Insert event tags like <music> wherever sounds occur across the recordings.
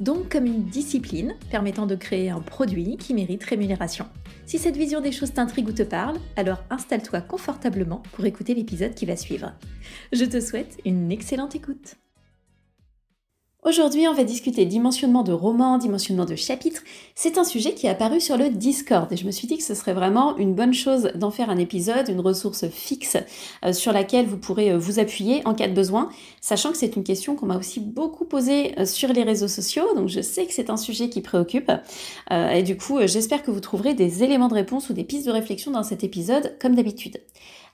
Donc comme une discipline permettant de créer un produit qui mérite rémunération. Si cette vision des choses t'intrigue ou te parle, alors installe-toi confortablement pour écouter l'épisode qui va suivre. Je te souhaite une excellente écoute. Aujourd'hui, on va discuter dimensionnement de romans, dimensionnement de chapitres. C'est un sujet qui est apparu sur le Discord et je me suis dit que ce serait vraiment une bonne chose d'en faire un épisode, une ressource fixe euh, sur laquelle vous pourrez euh, vous appuyer en cas de besoin, sachant que c'est une question qu'on m'a aussi beaucoup posée euh, sur les réseaux sociaux, donc je sais que c'est un sujet qui préoccupe. et du coup, j'espère que vous trouverez des éléments de réponse ou des pistes de réflexion dans cet épisode, comme d'habitude.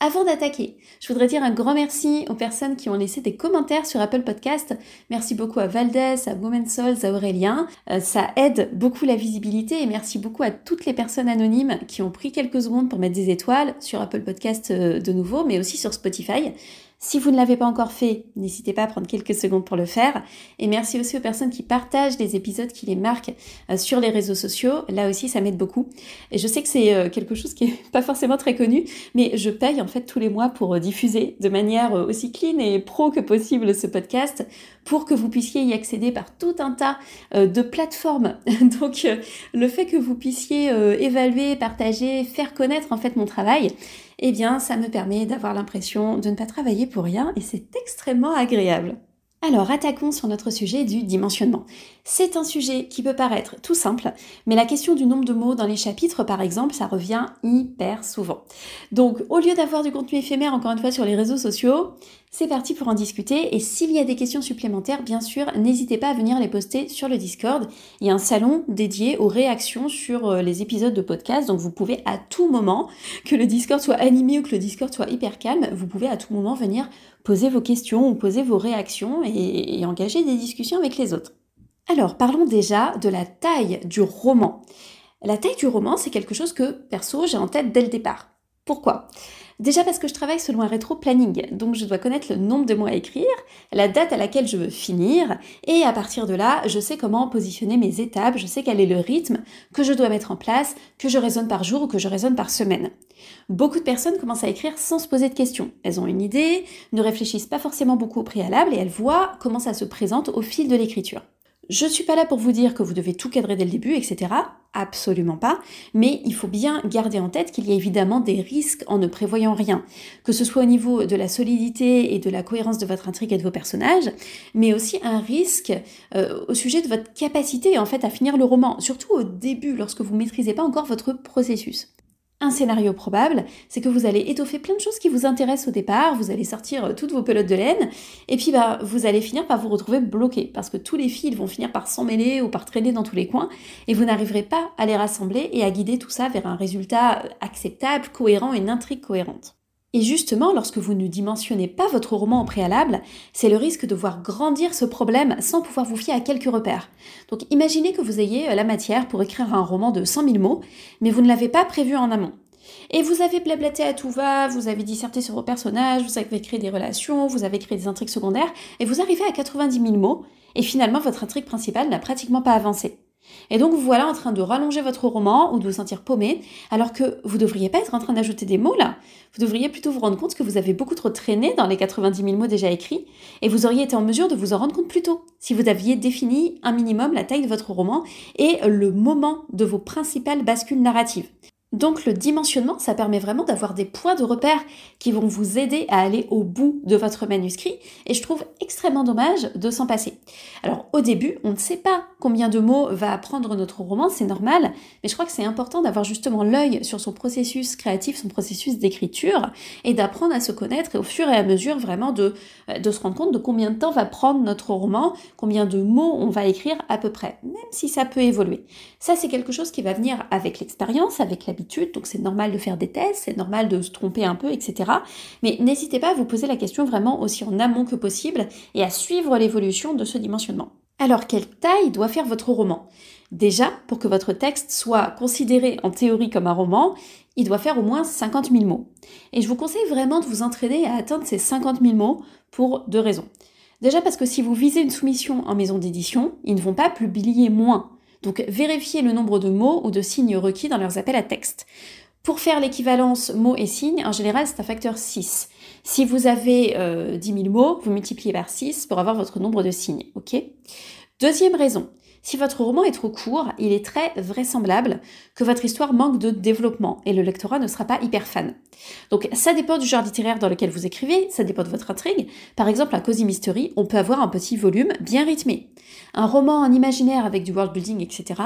Avant d'attaquer, je voudrais dire un grand merci aux personnes qui ont laissé des commentaires sur Apple Podcast. Merci beaucoup à Valdès, à Women Souls, à Aurélien. Euh, ça aide beaucoup la visibilité et merci beaucoup à toutes les personnes anonymes qui ont pris quelques secondes pour mettre des étoiles sur Apple Podcast euh, de nouveau, mais aussi sur Spotify. Si vous ne l'avez pas encore fait, n'hésitez pas à prendre quelques secondes pour le faire. Et merci aussi aux personnes qui partagent les épisodes, qui les marquent euh, sur les réseaux sociaux. Là aussi, ça m'aide beaucoup. Et je sais que c'est euh, quelque chose qui est <laughs> pas forcément très connu, mais je paye en fait tous les mois pour euh, diffuser de manière aussi clean et pro que possible ce podcast pour que vous puissiez y accéder par tout un tas de plateformes. <laughs> Donc, le fait que vous puissiez évaluer, partager, faire connaître en fait mon travail, eh bien ça me permet d'avoir l'impression de ne pas travailler pour rien et c'est extrêmement agréable. Alors attaquons sur notre sujet du dimensionnement. C'est un sujet qui peut paraître tout simple, mais la question du nombre de mots dans les chapitres, par exemple, ça revient hyper souvent. Donc au lieu d'avoir du contenu éphémère, encore une fois, sur les réseaux sociaux, c'est parti pour en discuter. Et s'il y a des questions supplémentaires, bien sûr, n'hésitez pas à venir les poster sur le Discord. Il y a un salon dédié aux réactions sur euh, les épisodes de podcast, donc vous pouvez à tout moment, que le Discord soit animé ou que le Discord soit hyper calme, vous pouvez à tout moment venir poser vos questions ou poser vos réactions et, engager des discussions avec les autres. Alors, parlons déjà de la taille du roman. La taille du roman, c'est quelque chose que, perso, j'ai en tête dès le départ. Pourquoi? Déjà parce que je travaille selon un rétro-planning, donc je dois connaître le nombre de mots à écrire, la date à laquelle je veux finir, et à partir de là, je sais comment positionner mes étapes, je sais quel est le rythme que je dois mettre en place, que je raisonne par jour ou que je raisonne par semaine. Beaucoup de personnes commencent à écrire sans se poser de questions. Elles ont une idée, ne réfléchissent pas forcément beaucoup au préalable et elles voient comment ça se présente au fil de l'écriture. Je ne suis pas là pour vous dire que vous devez tout cadrer dès le début, etc. Absolument pas. Mais il faut bien garder en tête qu'il y a évidemment des risques en ne prévoyant rien. Que ce soit au niveau de la solidité et de la cohérence de votre intrigue et de vos personnages, mais aussi un risque euh, au sujet de votre capacité en fait à finir le roman. Surtout au début, lorsque vous maîtrisez pas encore votre processus. Un scénario probable, c'est que vous allez étoffer plein de choses qui vous intéressent au départ, vous allez sortir euh, toutes vos pelotes de laine, et puis bah, vous allez finir par vous retrouver bloqué, parce que tous les fils vont finir par s'emmêler ou par traîner dans tous les coins, et vous n'arriverez pas à les rassembler et à guider tout ça vers un résultat euh, acceptable, cohérent une intrigue cohérente. Et justement, lorsque vous ne dimensionnez pas votre roman au préalable, c'est le risque de voir grandir ce problème sans pouvoir vous fier à quelques repères. Donc imaginez que vous ayez euh, la matière pour écrire un roman de 100 000 mots, mais vous ne l'avez pas prévu en amont. Et vous avez blablaté à tout va, vous avez disserté sur vos personnages, vous avez créé des relations, vous avez créé des intrigues secondaires, et vous arrivez à 90 000 mots, et finalement votre intrigue principale n'a pratiquement pas avancé. Et donc vous voilà en train de rallonger votre roman ou de vous sentir paumé, alors que vous devriez pas être en train d'ajouter des mots là. Vous devriez plutôt vous rendre compte que vous avez beaucoup trop traîné dans les 90 000 mots déjà écrits, et vous auriez été en mesure de vous en rendre compte plus tôt, si vous aviez défini un minimum la taille de votre roman et le moment de vos principales bascules narratives. Donc le dimensionnement, ça permet vraiment d'avoir des points de repère qui vont vous aider à aller au bout de votre manuscrit et je trouve extrêmement dommage de s'en passer. Alors au début, on ne sait pas combien de mots va prendre notre roman, c'est normal, mais je crois que c'est important d'avoir justement l'œil sur son processus créatif, son processus d'écriture et d'apprendre à se connaître au fur et à mesure vraiment de, euh, de se rendre compte de combien de temps va prendre notre roman, combien de mots on va écrire à peu près, même si ça peut évoluer. Ça c'est quelque chose qui va venir avec l'expérience, avec la donc c'est normal de faire des tests, c'est normal de se tromper un peu, etc. Mais n'hésitez pas à vous poser la question vraiment aussi en amont que possible et à suivre l'évolution de ce dimensionnement. Alors, quelle taille doit faire votre roman? Déjà, pour que votre texte soit considéré en théorie comme un roman, il doit faire au moins 50 000 mots. Et je vous conseille vraiment de vous entraîner à atteindre ces 50 000 mots pour deux raisons. Déjà parce que si vous visez une soumission en maison d'édition, ils ne vont pas publier moins. Donc vérifiez le nombre de mots ou de signes requis dans leurs appels à texte. Pour faire l'équivalence mots et signes, en général, c'est un facteur 6. Si vous avez euh, 10 000 mots, vous multipliez par 6 pour avoir votre nombre de signes. Deuxième raison, si votre roman est trop court, il est très vraisemblable que votre histoire manque de développement et le lectorat ne sera pas hyper fan. Donc ça dépend du genre littéraire dans lequel vous écrivez, ça dépend de votre intrigue. Par exemple, un Cozy Mystery, on peut avoir un petit volume bien rythmé. Un roman en imaginaire avec du world building, etc.,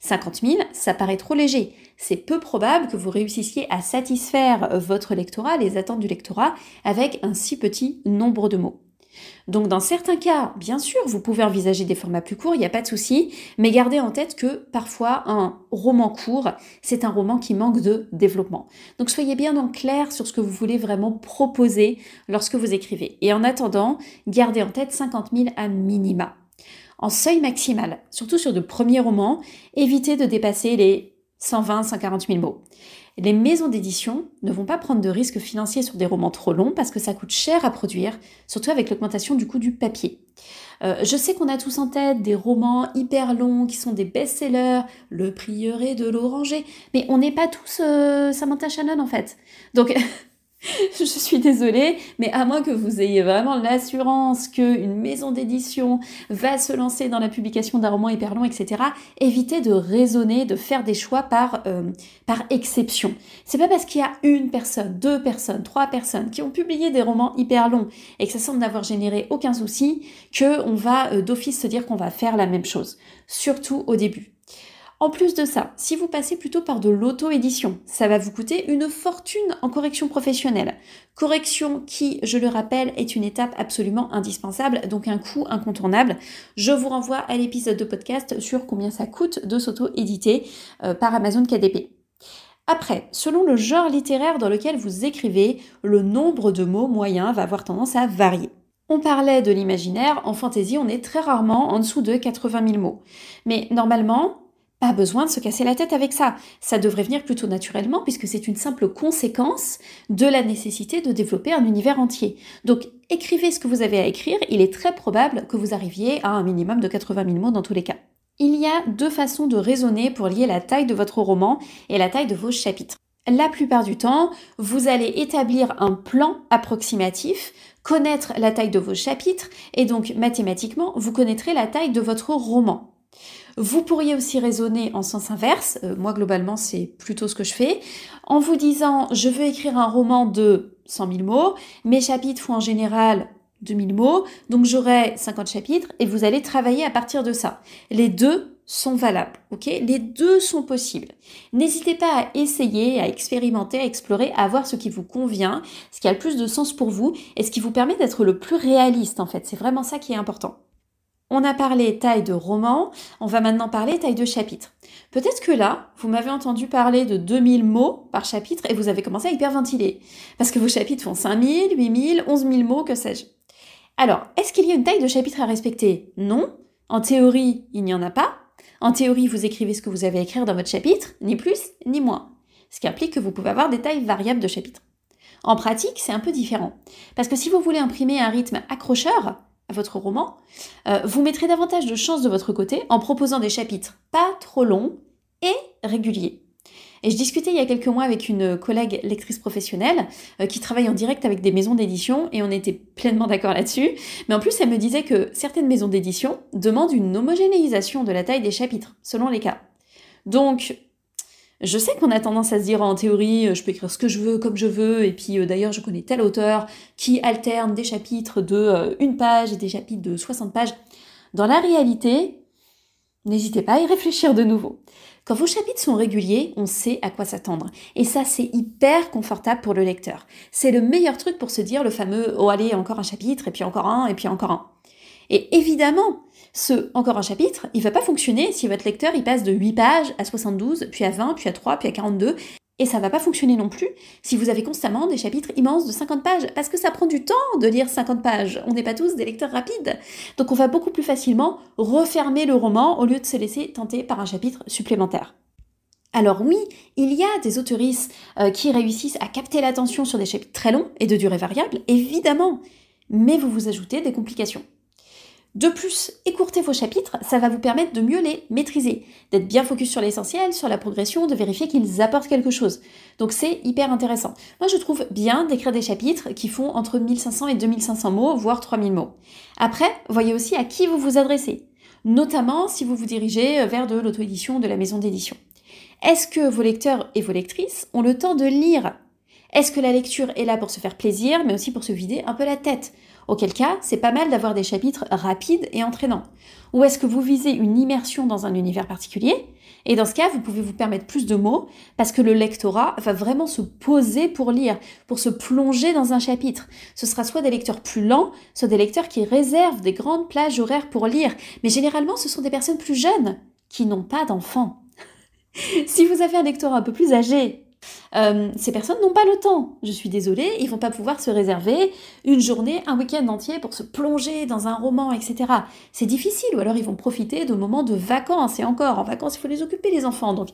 50 000, ça paraît trop léger. C'est peu probable que vous réussissiez à satisfaire votre lectorat, les attentes du lectorat, avec un si petit nombre de mots. Donc dans certains cas, bien sûr, vous pouvez envisager des formats plus courts, il n'y a pas de souci, mais gardez en tête que parfois un roman court, c'est un roman qui manque de développement. Donc soyez bien en clair sur ce que vous voulez vraiment proposer lorsque vous écrivez. Et en attendant, gardez en tête 50 000 à minima. En seuil maximal, surtout sur de premiers romans, évitez de dépasser les 120-140 000 mots. Les maisons d'édition ne vont pas prendre de risques financiers sur des romans trop longs parce que ça coûte cher à produire, surtout avec l'augmentation du coût du papier. Euh, je sais qu'on a tous en tête des romans hyper longs qui sont des best-sellers, Le Prieuré de l'Oranger, mais on n'est pas tous euh, Samantha Shannon en fait. Donc <laughs> <laughs> je suis désolée, mais à moins que vous ayez vraiment l'assurance qu'une maison d'édition va se lancer dans la publication d'un roman hyper long, etc., évitez de raisonner, de faire des choix par, euh, par exception. C'est pas parce qu'il y a une personne, deux personnes, trois personnes qui ont publié des romans hyper longs et que ça semble n'avoir généré aucun souci que on va euh, d'office se dire qu'on va faire la même chose. Surtout au début. En plus de ça, si vous passez plutôt par de l'auto-édition, ça va vous coûter une fortune en correction professionnelle. Correction qui, je le rappelle, est une étape absolument indispensable, donc un coût incontournable. Je vous renvoie à l'épisode de podcast sur combien ça coûte de s'auto-éditer euh, par Amazon KDP. Après, selon le genre littéraire dans lequel vous écrivez, le nombre de mots moyens va avoir tendance à varier. On parlait de l'imaginaire, en fantaisie on est très rarement en dessous de 80 000 mots. Mais normalement, pas besoin de se casser la tête avec ça. Ça devrait venir plutôt naturellement puisque c'est une simple conséquence de la nécessité de développer un univers entier. Donc écrivez ce que vous avez à écrire, il est très probable que vous arriviez à un minimum de 80 000 mots dans tous les cas. Il y a deux façons de raisonner pour lier la taille de votre roman et la taille de vos chapitres. La plupart du temps, vous allez établir un plan approximatif, connaître la taille de vos chapitres et donc mathématiquement, vous connaîtrez la taille de votre roman. Vous pourriez aussi raisonner en sens inverse, euh, moi globalement c'est plutôt ce que je fais, en vous disant je veux écrire un roman de 100 000 mots, mes chapitres font en général 2000 mots, donc j'aurai 50 chapitres et vous allez travailler à partir de ça. Les deux sont valables, ok? Les deux sont possibles. N'hésitez pas à essayer, à expérimenter, à explorer, à voir ce qui vous convient, ce qui a le plus de sens pour vous et ce qui vous permet d'être le plus réaliste en fait. C'est vraiment ça qui est important. On a parlé taille de roman, on va maintenant parler taille de chapitre. Peut-être que là, vous m'avez entendu parler de 2000 mots par chapitre et vous avez commencé à hyperventiler. Parce que vos chapitres font 5000, 8000, 11000 mots, que sais-je. Alors, est-ce qu'il y a une taille de chapitre à respecter? Non. En théorie, il n'y en a pas. En théorie, vous écrivez ce que vous avez à écrire dans votre chapitre, ni plus, ni moins. Ce qui implique que vous pouvez avoir des tailles variables de chapitres. En pratique, c'est un peu différent. Parce que si vous voulez imprimer un rythme accrocheur, votre roman, euh, vous mettrez davantage de chances de votre côté en proposant des chapitres pas trop longs et réguliers. Et je discutais il y a quelques mois avec une collègue lectrice professionnelle euh, qui travaille en direct avec des maisons d'édition et on était pleinement d'accord là-dessus. Mais en plus, elle me disait que certaines maisons d'édition demandent une homogénéisation de la taille des chapitres, selon les cas. Donc, je sais qu'on a tendance à se dire en théorie, euh, je peux écrire ce que je veux, comme je veux, et puis euh, d'ailleurs je connais tel auteur qui alterne des chapitres de euh, une page et des chapitres de 60 pages. Dans la réalité, n'hésitez pas à y réfléchir de nouveau. Quand vos chapitres sont réguliers, on sait à quoi s'attendre. Et ça, c'est hyper confortable pour le lecteur. C'est le meilleur truc pour se dire le fameux oh allez, encore un chapitre, et puis encore un, et puis encore un. Et évidemment, ce encore un chapitre, il va pas fonctionner si votre lecteur il passe de 8 pages à 72, puis à 20, puis à 3, puis à 42. Et ça va pas fonctionner non plus si vous avez constamment des chapitres immenses de 50 pages, parce que ça prend du temps de lire 50 pages. On n'est pas tous des lecteurs rapides. Donc on va beaucoup plus facilement refermer le roman au lieu de se laisser tenter par un chapitre supplémentaire. Alors oui, il y a des autoristes euh, qui réussissent à capter l'attention sur des chapitres très longs et de durée variable, évidemment, mais vous vous ajoutez des complications. De plus, écourter vos chapitres, ça va vous permettre de mieux les maîtriser, d'être bien focus sur l'essentiel, sur la progression, de vérifier qu'ils apportent quelque chose. Donc c'est hyper intéressant. Moi je trouve bien d'écrire des chapitres qui font entre 1500 et 2500 mots, voire 3000 mots. Après, voyez aussi à qui vous vous adressez, notamment si vous vous dirigez vers de l'auto-édition de la maison d'édition. Est-ce que vos lecteurs et vos lectrices ont le temps de lire? Est-ce que la lecture est là pour se faire plaisir, mais aussi pour se vider un peu la tête? Auquel cas, c'est pas mal d'avoir des chapitres rapides et entraînants. Ou est-ce que vous visez une immersion dans un univers particulier? Et dans ce cas, vous pouvez vous permettre plus de mots parce que le lectorat va vraiment se poser pour lire, pour se plonger dans un chapitre. Ce sera soit des lecteurs plus lents, soit des lecteurs qui réservent des grandes plages horaires pour lire. Mais généralement, ce sont des personnes plus jeunes qui n'ont pas d'enfants. <laughs> si vous avez un lectorat un peu plus âgé euh, ces personnes n'ont pas le temps. Je suis désolée, ils vont pas pouvoir se réserver une journée, un week-end entier pour se plonger dans un roman, etc. C'est difficile, ou alors ils vont profiter de moments de vacances, et encore, en vacances, il faut les occuper, les enfants. Donc,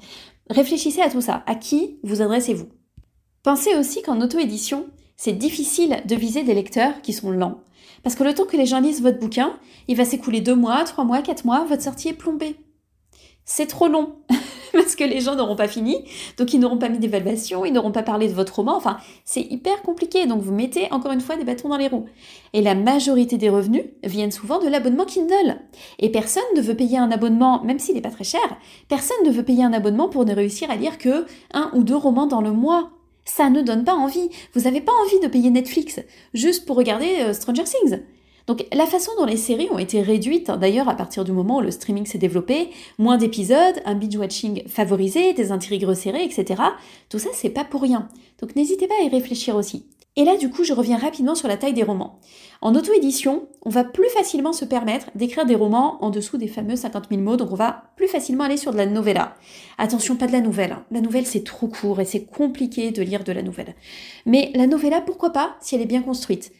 réfléchissez à tout ça. À qui vous adressez-vous? Pensez aussi qu'en auto-édition, c'est difficile de viser des lecteurs qui sont lents. Parce que le temps que les gens lisent votre bouquin, il va s'écouler deux mois, trois mois, quatre mois, votre sortie est plombée. C'est trop long. <laughs> <laughs> parce que les gens n'auront pas fini, donc ils n'auront pas mis d'évaluation, ils n'auront pas parlé de votre roman, enfin c'est hyper compliqué, donc vous mettez encore une fois des bâtons dans les roues. Et la majorité des revenus viennent souvent de l'abonnement Kindle. Et personne ne veut payer un abonnement, même s'il n'est pas très cher, personne ne veut payer un abonnement pour ne réussir à lire que un ou deux romans dans le mois. Ça ne donne pas envie. Vous n'avez pas envie de payer Netflix juste pour regarder euh, Stranger Things. Donc la façon dont les séries ont été réduites, hein, d'ailleurs à partir du moment où le streaming s'est développé, moins d'épisodes, un binge-watching favorisé, des intrigues resserrées, etc. Tout ça, c'est pas pour rien. Donc n'hésitez pas à y réfléchir aussi. Et là, du coup, je reviens rapidement sur la taille des romans. En auto-édition, on va plus facilement se permettre d'écrire des romans en dessous des fameux 50 000 mots, donc on va plus facilement aller sur de la novella. Attention, pas de la nouvelle. Hein. La nouvelle, c'est trop court et c'est compliqué de lire de la nouvelle. Mais la novella, pourquoi pas, si elle est bien construite?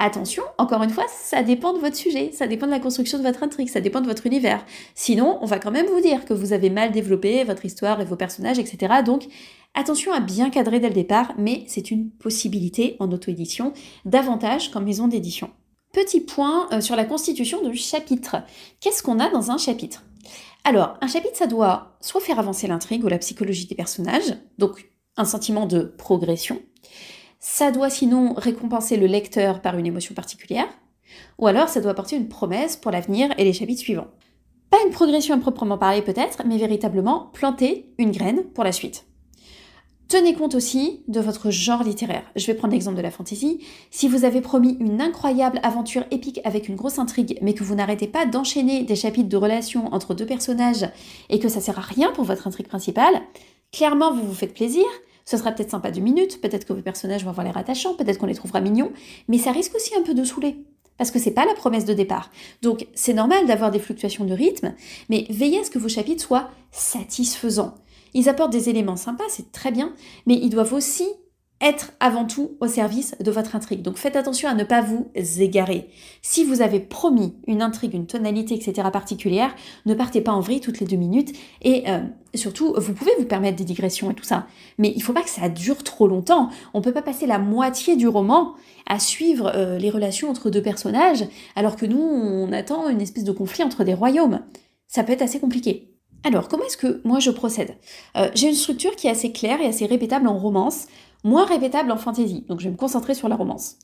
Attention, encore une fois, ça dépend de votre sujet, ça dépend de la construction de votre intrigue, ça dépend de votre univers. Sinon, on va quand même vous dire que vous avez mal développé votre histoire et vos personnages, etc. Donc, attention à bien cadrer dès le départ, mais c'est une possibilité en auto-édition, davantage qu'en maison d'édition. Petit point euh, sur la constitution du chapitre. Qu'est-ce qu'on a dans un chapitre? Alors, un chapitre, ça doit soit faire avancer l'intrigue ou la psychologie des personnages, donc un sentiment de progression, ça doit sinon récompenser le lecteur par une émotion particulière, ou alors ça doit apporter une promesse pour l'avenir et les chapitres suivants. Pas une progression à proprement parler peut-être, mais véritablement planter une graine pour la suite. Tenez compte aussi de votre genre littéraire. Je vais prendre l'exemple de la fantasy. Si vous avez promis une incroyable aventure épique avec une grosse intrigue, mais que vous n'arrêtez pas d'enchaîner des chapitres de relations entre deux personnages et que ça sert à rien pour votre intrigue principale, clairement vous vous faites plaisir, ce sera peut-être sympa deux minutes, peut-être que vos personnages vont avoir l'air attachants, peut-être qu'on les trouvera mignons, mais ça risque aussi un peu de saouler. Parce que c'est pas la promesse de départ. Donc c'est normal d'avoir des fluctuations de rythme, mais veillez à ce que vos chapitres soient satisfaisants. Ils apportent des éléments sympas, c'est très bien, mais ils doivent aussi être avant tout au service de votre intrigue. Donc faites attention à ne pas vous égarer. Si vous avez promis une intrigue, une tonalité, etc. particulière, ne partez pas en vrille toutes les deux minutes. Et euh, surtout, vous pouvez vous permettre des digressions et tout ça. Mais il ne faut pas que ça dure trop longtemps. On ne peut pas passer la moitié du roman à suivre euh, les relations entre deux personnages, alors que nous, on attend une espèce de conflit entre des royaumes. Ça peut être assez compliqué. Alors, comment est-ce que moi je procède? Euh, J'ai une structure qui est assez claire et assez répétable en romance moins répétable en fantasy, donc je vais me concentrer sur la romance.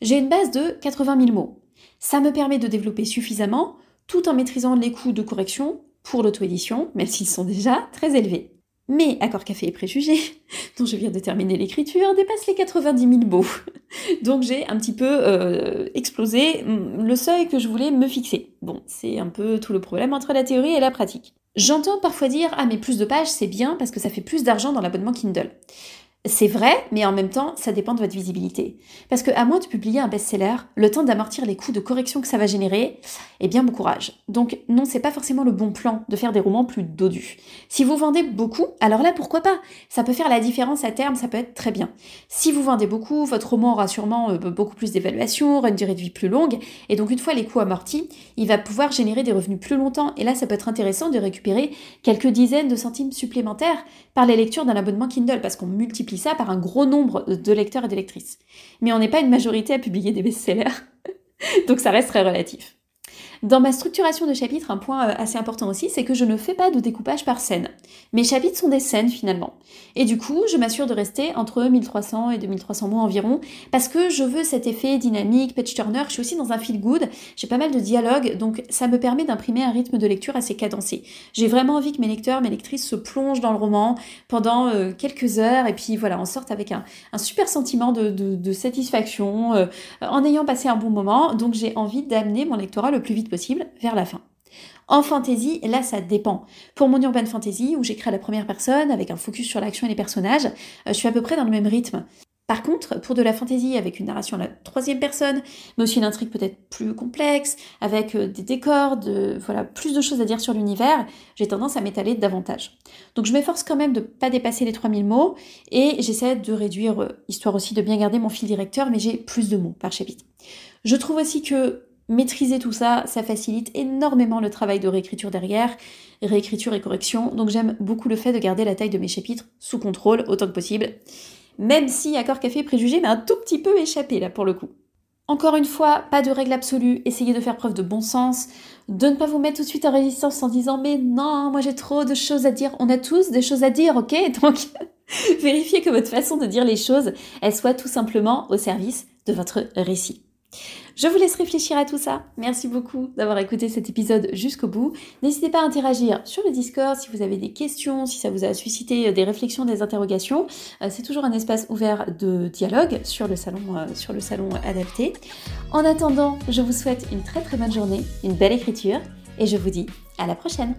J'ai une base de 80 000 mots. Ça me permet de développer suffisamment tout en maîtrisant les coûts de correction pour l'auto-édition, même s'ils sont déjà très élevés. Mais Accord Café et Préjugés, <laughs> dont je viens de terminer l'écriture, dépasse les 90 000 mots. <laughs> Donc j'ai un petit peu euh, explosé le seuil que je voulais me fixer. Bon, c'est un peu tout le problème entre la théorie et la pratique. J'entends parfois dire Ah, mais plus de pages, c'est bien parce que ça fait plus d'argent dans l'abonnement Kindle. C'est vrai, mais en même temps, ça dépend de votre visibilité. Parce que à moins de publier un best-seller, le temps d'amortir les coûts de correction que ça va générer, eh bien bon courage. Donc non, c'est pas forcément le bon plan de faire des romans plus dodus. Si vous vendez beaucoup, alors là pourquoi pas? Ça peut faire la différence à terme, ça peut être très bien. Si vous vendez beaucoup, votre roman aura sûrement euh, beaucoup plus d'évaluation, aura une durée de vie plus longue, et donc une fois les coûts amortis, il va pouvoir générer des revenus plus longtemps. Et là, ça peut être intéressant de récupérer quelques dizaines de centimes supplémentaires par les lectures d'un abonnement Kindle, parce qu'on multiplie ça par un gros nombre de lecteurs et de lectrices. Mais on n'est pas une majorité à publier des best-sellers, <laughs> donc ça reste très relatif. Dans ma structuration de chapitres, un point euh, assez important aussi, c'est que je ne fais pas de découpage par scène. Mes chapitres sont des scènes finalement. Et du coup, je m'assure de rester entre 1300 et 2300 mots environ, parce que je veux cet effet dynamique, page turner. Je suis aussi dans un feel good, j'ai pas mal de dialogues, donc ça me permet d'imprimer un rythme de lecture assez cadencé. J'ai vraiment envie que mes lecteurs, mes lectrices se plongent dans le roman pendant euh, quelques heures, et puis voilà, en sortent avec un, super sentiment de, satisfaction, euh, en ayant passé un bon moment. Donc j'ai envie d'amener mon lectorat le plus vite possible vers la fin. En fantasy, là, ça dépend. Pour mon urban fantasy, où j'écris à la première personne, avec un focus sur l'action et les personnages, euh, je suis à peu près dans le même rythme. Par contre, pour de la fantasy avec une narration à la troisième personne, mais aussi une intrigue peut-être plus complexe, avec euh, des décors, voilà, plus de choses à dire sur l'univers, j'ai tendance à m'étaler davantage. Donc je m'efforce quand même de ne pas dépasser les 3000 mots et j'essaie de réduire, euh, histoire aussi de bien garder mon fil directeur, mais j'ai plus de mots par chapitre. Je trouve aussi que maîtriser tout ça, ça facilite énormément le travail de réécriture derrière, réécriture et correction. Donc j'aime beaucoup le fait de garder la taille de mes chapitres sous contrôle autant que possible. Même si Accord Café Préjugé m'a un tout petit peu échappé là pour le coup. Encore une fois, pas de règle absolue, essayez de faire preuve de bon sens, de ne pas vous mettre tout de suite en résistance en disant mais non, moi j'ai trop de choses à dire. On a tous des choses à dire, ok? <laughs> Donc vérifiez que votre façon de dire les choses, elle soit tout simplement au service de votre récit. Je vous laisse réfléchir à tout ça. Merci beaucoup d'avoir écouté cet épisode jusqu'au bout. N'hésitez pas à interagir sur le Discord si vous avez des questions, si ça vous a suscité des réflexions, des interrogations. Euh, c'est toujours un espace ouvert de dialogue sur le salon, euh, sur le salon adapté. En attendant, je vous souhaite une très très bonne journée, une belle écriture et je vous dis à la prochaine.